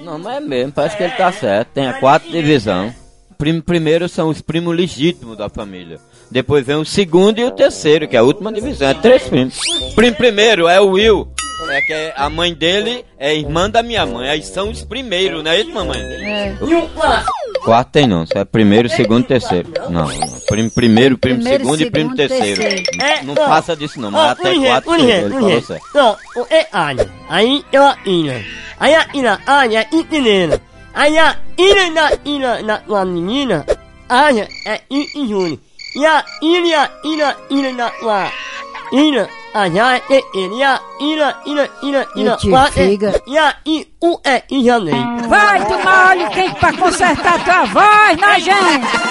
Não, mas é mesmo, parece que ele tá certo. Tem a quatro divisão. Prim, primeiro são os primos legítimos da família. Depois vem o segundo e o terceiro, que é a última divisão. É três primos. Prim primeiro é o Will. É que a mãe dele é irmã da minha mãe. Aí são os primeiros, não é isso, mamãe? É. Quarto tem não, só é primeiro, segundo, terceiro. Não, não. Prim, primeiro, primo Primeiro, segundo e primo segundo, terceiro. terceiro. É, Não ó, faça disso não, Ó, mas até quatro ele falou certo. Não, o é Ana. Aí eu a Ina. Aí a Ina, é Itinena. Aí a Ina na Ina na uma menina. Ana é Itinjune. E a Ina, Ina, Ina na uma Ina. A é ele. E a Ina, Ina, Ina, Ina. é- figa. E a I, U é Ijanei. Vai tomar óleo quente pra consertar tua voz, nojento! Moção